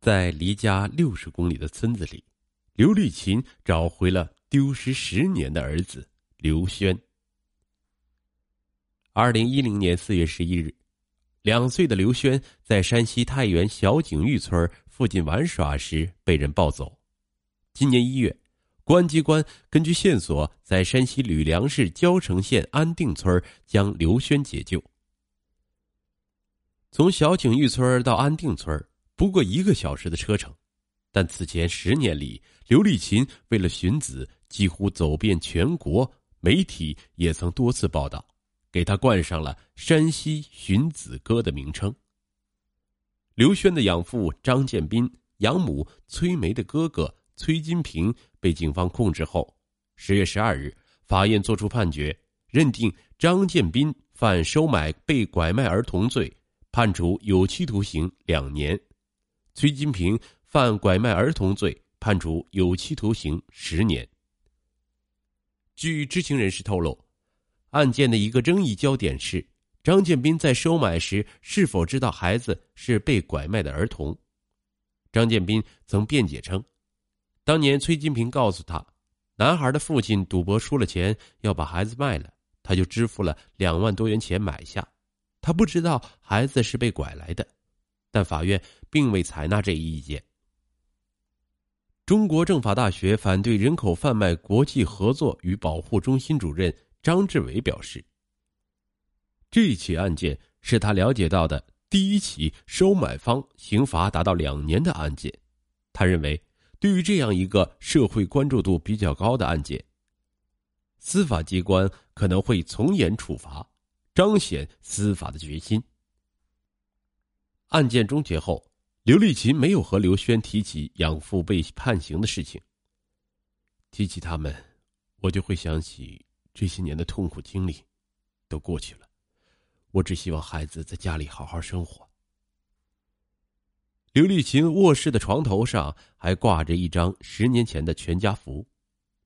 在离家六十公里的村子里，刘丽琴找回了丢失十年的儿子刘轩。二零一零年四月十一日，两岁的刘轩在山西太原小景峪村附近玩耍时被人抱走。今年一月，公安机关根据线索，在山西吕梁市交城县安定村将刘轩解救。从小景峪村到安定村不过一个小时的车程，但此前十年里，刘丽琴为了寻子，几乎走遍全国，媒体也曾多次报道，给他冠上了“山西寻子哥”的名称。刘轩的养父张建斌、养母崔梅的哥哥崔金平被警方控制后，十月十二日，法院作出判决，认定张建斌犯收买被拐卖儿童罪，判处有期徒刑两年。崔金平犯拐卖儿童罪，判处有期徒刑十年。据知情人士透露，案件的一个争议焦点是张建斌在收买时是否知道孩子是被拐卖的儿童。张建斌曾辩解称，当年崔金平告诉他，男孩的父亲赌博输了钱要把孩子卖了，他就支付了两万多元钱买下，他不知道孩子是被拐来的。但法院并未采纳这一意见。中国政法大学反对人口贩卖国际合作与保护中心主任张志伟表示：“这起案件是他了解到的第一起收买方刑罚达到两年的案件。他认为，对于这样一个社会关注度比较高的案件，司法机关可能会从严处罚，彰显司法的决心。”案件终结后，刘丽琴没有和刘轩提起养父被判刑的事情。提起他们，我就会想起这些年的痛苦经历，都过去了。我只希望孩子在家里好好生活。刘丽琴卧室的床头上还挂着一张十年前的全家福，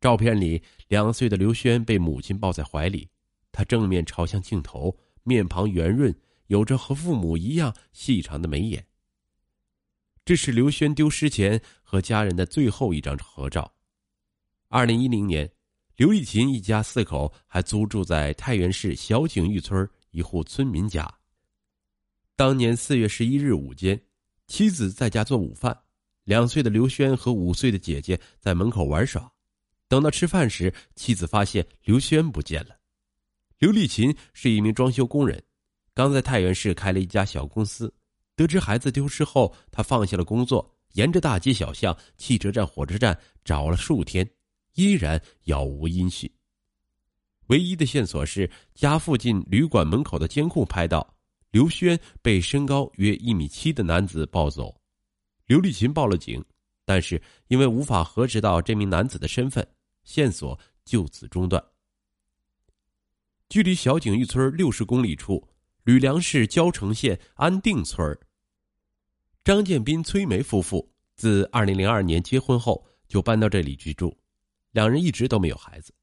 照片里两岁的刘轩被母亲抱在怀里，他正面朝向镜头，面庞圆润。有着和父母一样细长的眉眼。这是刘轩丢失前和家人的最后一张合照。二零一零年，刘丽琴一家四口还租住在太原市小井峪村一户村民家。当年四月十一日午间，妻子在家做午饭，两岁的刘轩和五岁的姐姐在门口玩耍。等到吃饭时，妻子发现刘轩不见了。刘丽琴是一名装修工人。刚在太原市开了一家小公司，得知孩子丢失后，他放下了工作，沿着大街小巷、汽车站、火车站找了数天，依然杳无音讯。唯一的线索是家附近旅馆门口的监控拍到刘轩被身高约一米七的男子抱走。刘丽琴报了警，但是因为无法核实到这名男子的身份，线索就此中断。距离小景峪村六十公里处。吕梁市交城县安定村张建斌、崔梅夫妇自二零零二年结婚后就搬到这里居住，两人一直都没有孩子，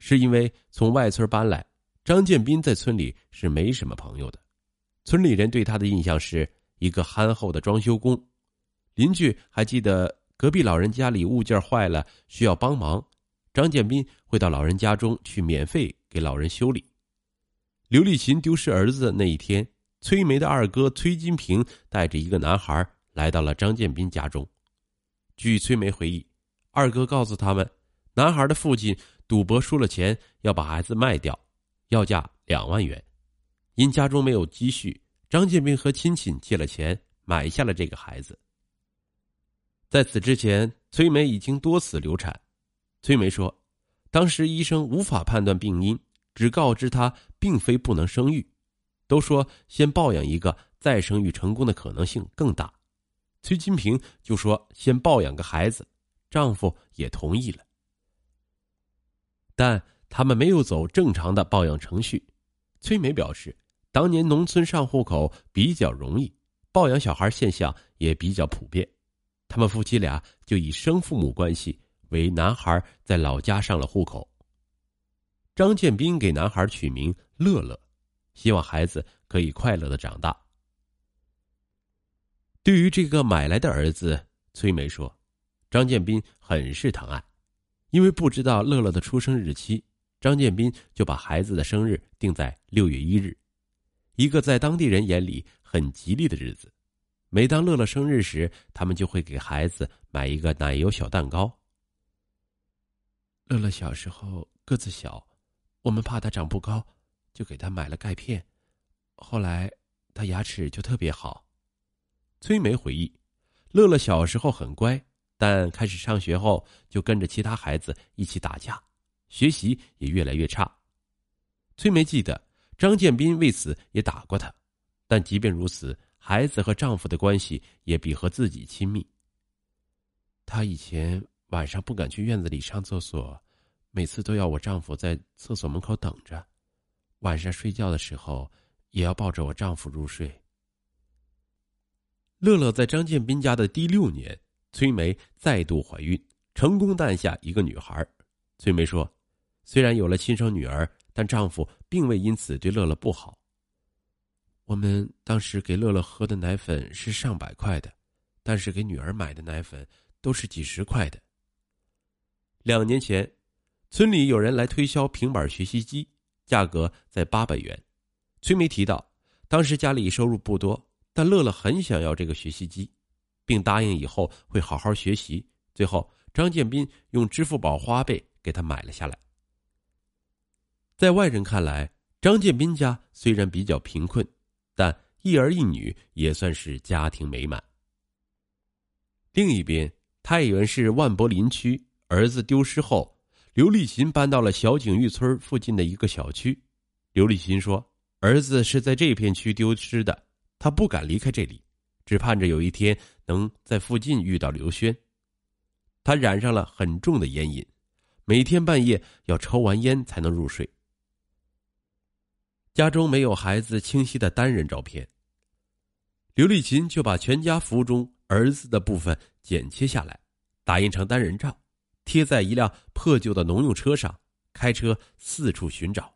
是因为从外村搬来，张建斌在村里是没什么朋友的，村里人对他的印象是一个憨厚的装修工，邻居还记得隔壁老人家里物件坏了需要帮忙，张建斌会到老人家中去免费给老人修理。刘丽琴丢失儿子的那一天，崔梅的二哥崔金平带着一个男孩来到了张建斌家中。据崔梅回忆，二哥告诉他们，男孩的父亲赌博输了钱，要把孩子卖掉，要价两万元。因家中没有积蓄，张建斌和亲戚借了钱买下了这个孩子。在此之前，崔梅已经多次流产。崔梅说，当时医生无法判断病因。只告知她并非不能生育，都说先抱养一个，再生育成功的可能性更大。崔金平就说先抱养个孩子，丈夫也同意了。但他们没有走正常的抱养程序。崔梅表示，当年农村上户口比较容易，抱养小孩现象也比较普遍，他们夫妻俩就以生父母关系为男孩在老家上了户口。张建斌给男孩取名乐乐，希望孩子可以快乐的长大。对于这个买来的儿子，崔梅说：“张建斌很是疼爱，因为不知道乐乐的出生日期，张建斌就把孩子的生日定在六月一日，一个在当地人眼里很吉利的日子。每当乐乐生日时，他们就会给孩子买一个奶油小蛋糕。乐乐小时候个子小，我们怕他长不高，就给他买了钙片。后来他牙齿就特别好。”崔梅回忆，乐乐小时候很乖，但开始上学后就跟着其他孩子一起打架，学习也越来越差。崔梅记得张建斌为此也打过她，但即便如此，孩子和丈夫的关系也比和自己亲密。她以前晚上不敢去院子里上厕所，每次都要我丈夫在厕所门口等着，晚上睡觉的时候也要抱着我丈夫入睡。乐乐在张建斌家的第六年，崔梅再度怀孕，成功诞下一个女孩。崔梅说：“虽然有了亲生女儿，但丈夫并未因此对乐乐不好。我们当时给乐乐喝的奶粉是上百块的，但是给女儿买的奶粉都是几十块的。”两年前，村里有人来推销平板学习机，价格在八百元。崔梅提到，当时家里收入不多。但乐乐很想要这个学习机，并答应以后会好好学习。最后，张建斌用支付宝花呗给他买了下来。在外人看来，张建斌家虽然比较贫困，但一儿一女也算是家庭美满。另一边，太原市万柏林区儿子丢失后，刘立琴搬到了小景玉村附近的一个小区。刘立琴说：“儿子是在这片区丢失的。”他不敢离开这里，只盼着有一天能在附近遇到刘轩。他染上了很重的烟瘾，每天半夜要抽完烟才能入睡。家中没有孩子清晰的单人照片，刘丽琴就把全家福中儿子的部分剪切下来，打印成单人照，贴在一辆破旧的农用车上，开车四处寻找。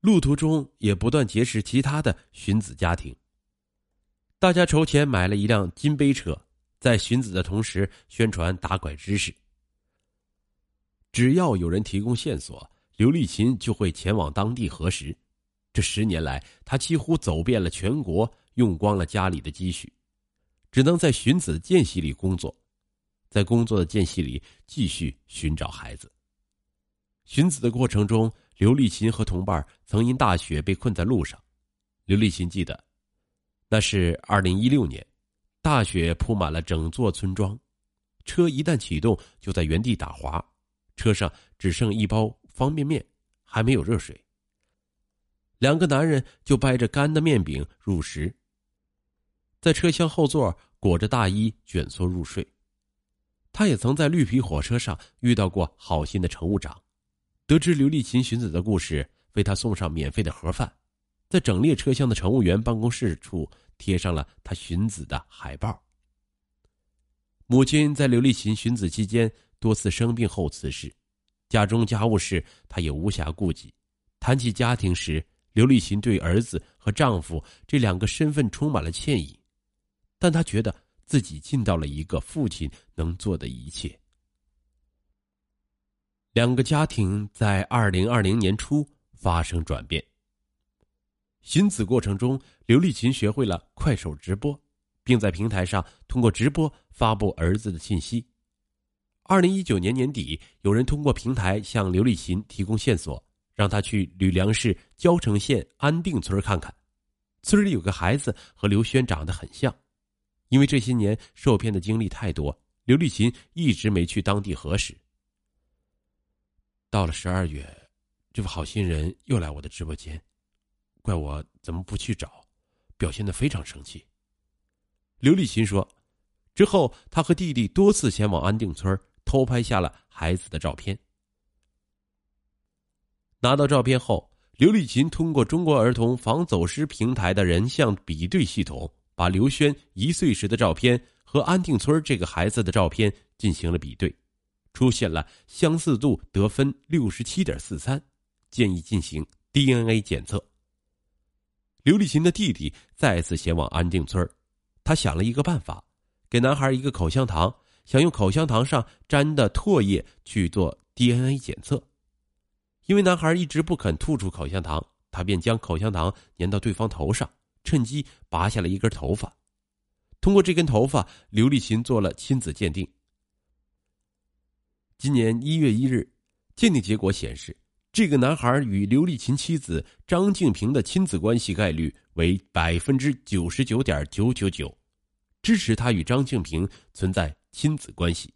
路途中也不断结识其他的寻子家庭。大家筹钱买了一辆金杯车，在寻子的同时宣传打拐知识。只要有人提供线索，刘丽琴就会前往当地核实。这十年来，他几乎走遍了全国，用光了家里的积蓄，只能在寻子间隙里工作，在工作的间隙里继续寻找孩子。寻子的过程中。刘丽琴和同伴曾因大雪被困在路上。刘丽琴记得，那是二零一六年，大雪铺满了整座村庄，车一旦启动就在原地打滑，车上只剩一包方便面，还没有热水。两个男人就掰着干的面饼入食，在车厢后座裹着大衣卷缩入睡。他也曾在绿皮火车上遇到过好心的乘务长。得知刘丽琴寻子的故事，为他送上免费的盒饭，在整列车厢的乘务员办公室处贴上了他寻子的海报。母亲在刘丽琴寻子期间多次生病后辞世，家中家务事她也无暇顾及。谈起家庭时，刘丽琴对儿子和丈夫这两个身份充满了歉意，但她觉得自己尽到了一个父亲能做的一切。两个家庭在二零二零年初发生转变。寻子过程中，刘丽琴学会了快手直播，并在平台上通过直播发布儿子的信息。二零一九年年底，有人通过平台向刘丽琴提供线索，让她去吕梁市交城县安定村看看，村里有个孩子和刘轩长得很像。因为这些年受骗的经历太多，刘丽琴一直没去当地核实。到了十二月，这位好心人又来我的直播间，怪我怎么不去找，表现的非常生气。刘丽琴说，之后他和弟弟多次前往安定村偷拍下了孩子的照片。拿到照片后，刘丽琴通过中国儿童防走失平台的人像比对系统，把刘轩一岁时的照片和安定村这个孩子的照片进行了比对。出现了相似度得分六十七点四三，建议进行 DNA 检测。刘立琴的弟弟再次前往安定村他想了一个办法，给男孩一个口香糖，想用口香糖上粘的唾液去做 DNA 检测。因为男孩一直不肯吐出口香糖，他便将口香糖粘到对方头上，趁机拔下了一根头发。通过这根头发，刘丽琴做了亲子鉴定。今年一月一日，鉴定结果显示，这个男孩与刘丽琴妻子张静平的亲子关系概率为百分之九十九点九九九，支持他与张静平存在亲子关系。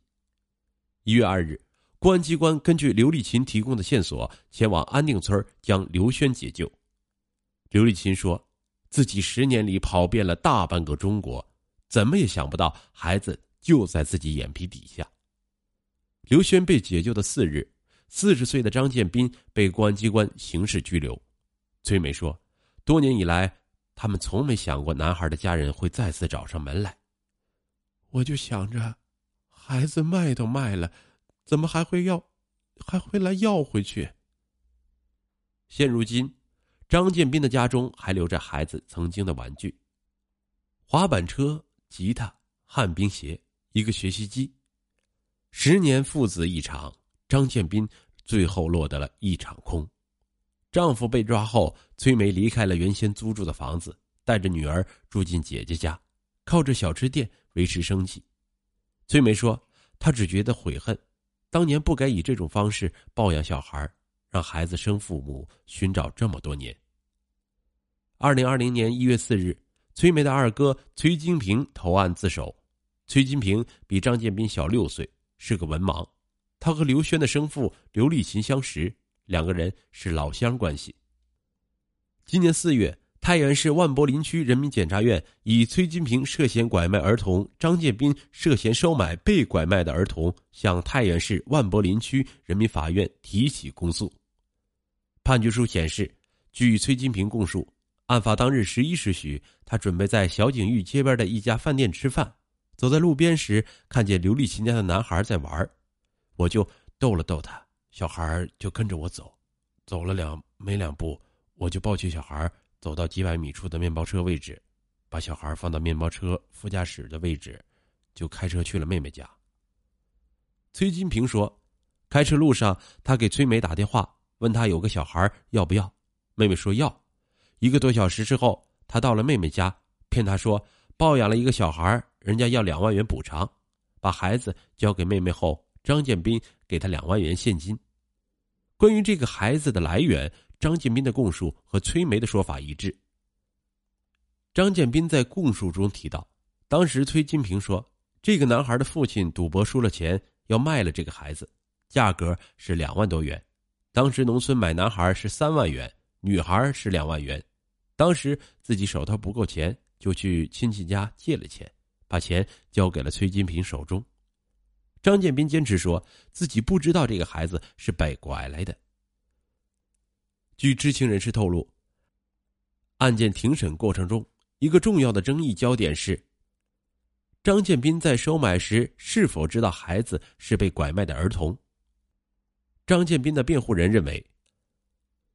一月二日。公安机关根据刘丽琴提供的线索，前往安定村将刘轩解救。刘丽琴说：“自己十年里跑遍了大半个中国，怎么也想不到孩子就在自己眼皮底下。”刘轩被解救的四日，四十岁的张建斌被公安机关刑事拘留。崔美说：“多年以来，他们从没想过男孩的家人会再次找上门来。我就想着，孩子卖都卖了。”怎么还会要，还会来要回去？现如今，张建斌的家中还留着孩子曾经的玩具：滑板车、吉他、旱冰鞋、一个学习机。十年父子一场，张建斌最后落得了一场空。丈夫被抓后，崔梅离开了原先租住的房子，带着女儿住进姐姐家，靠着小吃店维持生计。崔梅说：“她只觉得悔恨。”当年不该以这种方式抱养小孩，让孩子生父母寻找这么多年。二零二零年一月四日，崔梅的二哥崔金平投案自首。崔金平比张建斌小六岁，是个文盲。他和刘轩的生父刘立琴相识，两个人是老乡关系。今年四月。太原市万柏林区人民检察院以崔金平涉嫌拐卖儿童、张建斌涉嫌收买被拐卖的儿童，向太原市万柏林区人民法院提起公诉。判决书显示，据崔金平供述，案发当日十一时许，他准备在小景峪街边的一家饭店吃饭，走在路边时，看见刘丽琴家的男孩在玩，我就逗了逗他，小孩就跟着我走，走了两没两步，我就抱起小孩。走到几百米处的面包车位置，把小孩放到面包车副驾驶的位置，就开车去了妹妹家。崔金平说：“开车路上，他给崔梅打电话，问他有个小孩要不要。妹妹说要。一个多小时之后，他到了妹妹家，骗她说抱养了一个小孩，人家要两万元补偿。把孩子交给妹妹后，张建斌给他两万元现金。关于这个孩子的来源。”张建斌的供述和崔梅的说法一致。张建斌在供述中提到，当时崔金平说，这个男孩的父亲赌博输了钱，要卖了这个孩子，价格是两万多元。当时农村买男孩是三万元，女孩是两万元。当时自己手头不够钱，就去亲戚家借了钱，把钱交给了崔金平手中。张建斌坚持说自己不知道这个孩子是被拐来的。据知情人士透露，案件庭审过程中，一个重要的争议焦点是：张建斌在收买时是否知道孩子是被拐卖的儿童。张建斌的辩护人认为，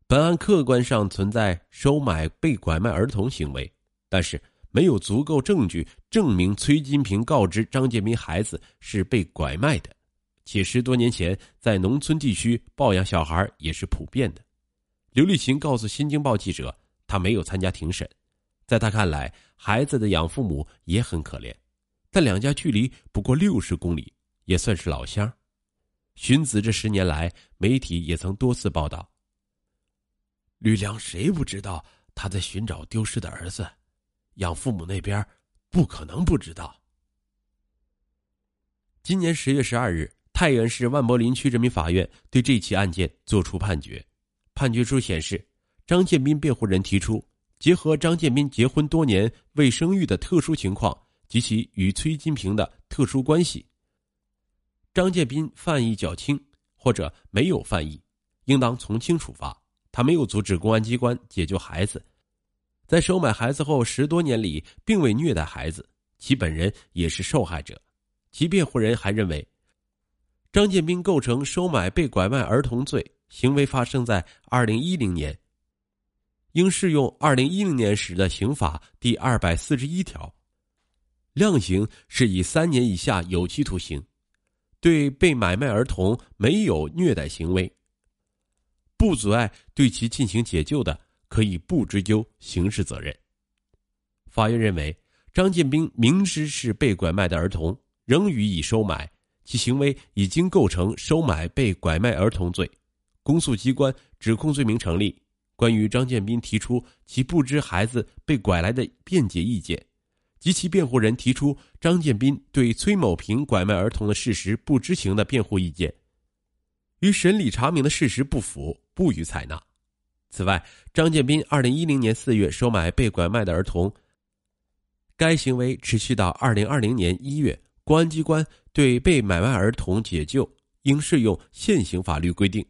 本案客观上存在收买被拐卖儿童行为，但是没有足够证据证明崔金平告知张建斌孩子是被拐卖的，且十多年前在农村地区抱养小孩也是普遍的。刘丽琴告诉《新京报》记者，她没有参加庭审，在她看来，孩子的养父母也很可怜，但两家距离不过六十公里，也算是老乡。荀子这十年来，媒体也曾多次报道。吕梁谁不知道他在寻找丢失的儿子？养父母那边不可能不知道。今年十月十二日，太原市万柏林区人民法院对这起案件作出判决。判决书显示，张建斌辩护人提出，结合张建斌结婚多年未生育的特殊情况及其与崔金平的特殊关系，张建斌犯意较轻或者没有犯意，应当从轻处罚。他没有阻止公安机关解救孩子，在收买孩子后十多年里并未虐待孩子，其本人也是受害者。其辩护人还认为，张建斌构成收买被拐卖儿童罪。行为发生在二零一零年，应适用二零一零年时的刑法第二百四十一条。量刑是以三年以下有期徒刑；对被买卖儿童没有虐待行为，不阻碍对其进行解救的，可以不追究刑事责任。法院认为，张建兵明知是被拐卖的儿童，仍予以收买，其行为已经构成收买被拐卖儿童罪，公诉机关指控罪名成立。关于张建斌提出其不知孩子被拐来的辩解意见，及其辩护人提出张建斌对崔某平拐卖儿童的事实不知情的辩护意见，与审理查明的事实不符，不予采纳。此外，张建斌二零一零年四月收买被拐卖的儿童，该行为持续到二零二零年一月，公安机关对被买卖儿童解救应适用现行法律规定。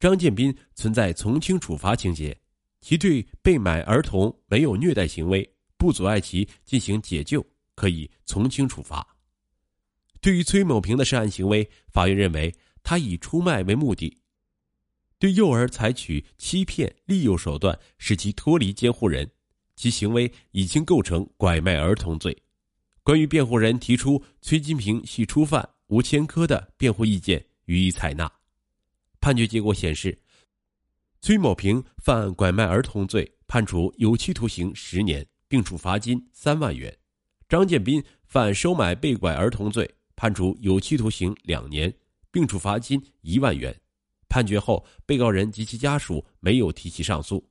张建斌存在从轻处罚情节，其对被买儿童没有虐待行为，不阻碍其进行解救，可以从轻处罚。对于崔某平的涉案行为，法院认为他以出卖为目的，对幼儿采取欺骗、利诱手段，使其脱离监护人，其行为已经构成拐卖儿童罪。关于辩护人提出崔金平系初犯、无前科的辩护意见，予以采纳。判决结果显示，崔某平犯拐卖儿童罪，判处有期徒刑十年，并处罚金三万元；张建斌犯收买被拐儿童罪，判处有期徒刑两年，并处罚金一万元。判决后，被告人及其家属没有提起上诉。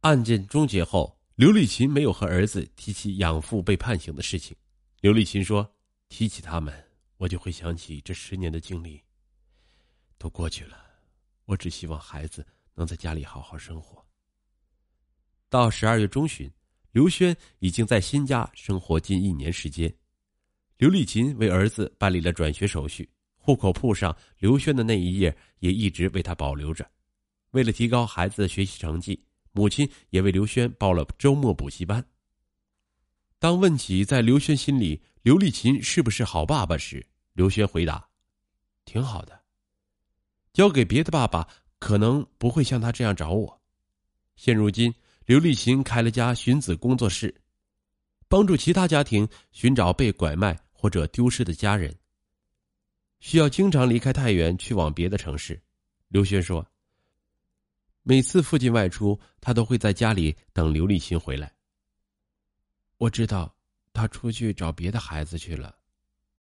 案件终结后，刘丽琴没有和儿子提起养父被判刑的事情。刘丽琴说：“提起他们，我就会想起这十年的经历。”都过去了，我只希望孩子能在家里好好生活。到十二月中旬，刘轩已经在新家生活近一年时间。刘丽琴为儿子办理了转学手续，户口簿上刘轩的那一页也一直为他保留着。为了提高孩子的学习成绩，母亲也为刘轩报了周末补习班。当问起在刘轩心里刘丽琴是不是好爸爸时，刘轩回答：“挺好的。”交给别的爸爸，可能不会像他这样找我。现如今，刘立新开了家寻子工作室，帮助其他家庭寻找被拐卖或者丢失的家人。需要经常离开太原去往别的城市。刘轩说：“每次父亲外出，他都会在家里等刘立新回来。我知道，他出去找别的孩子去了。”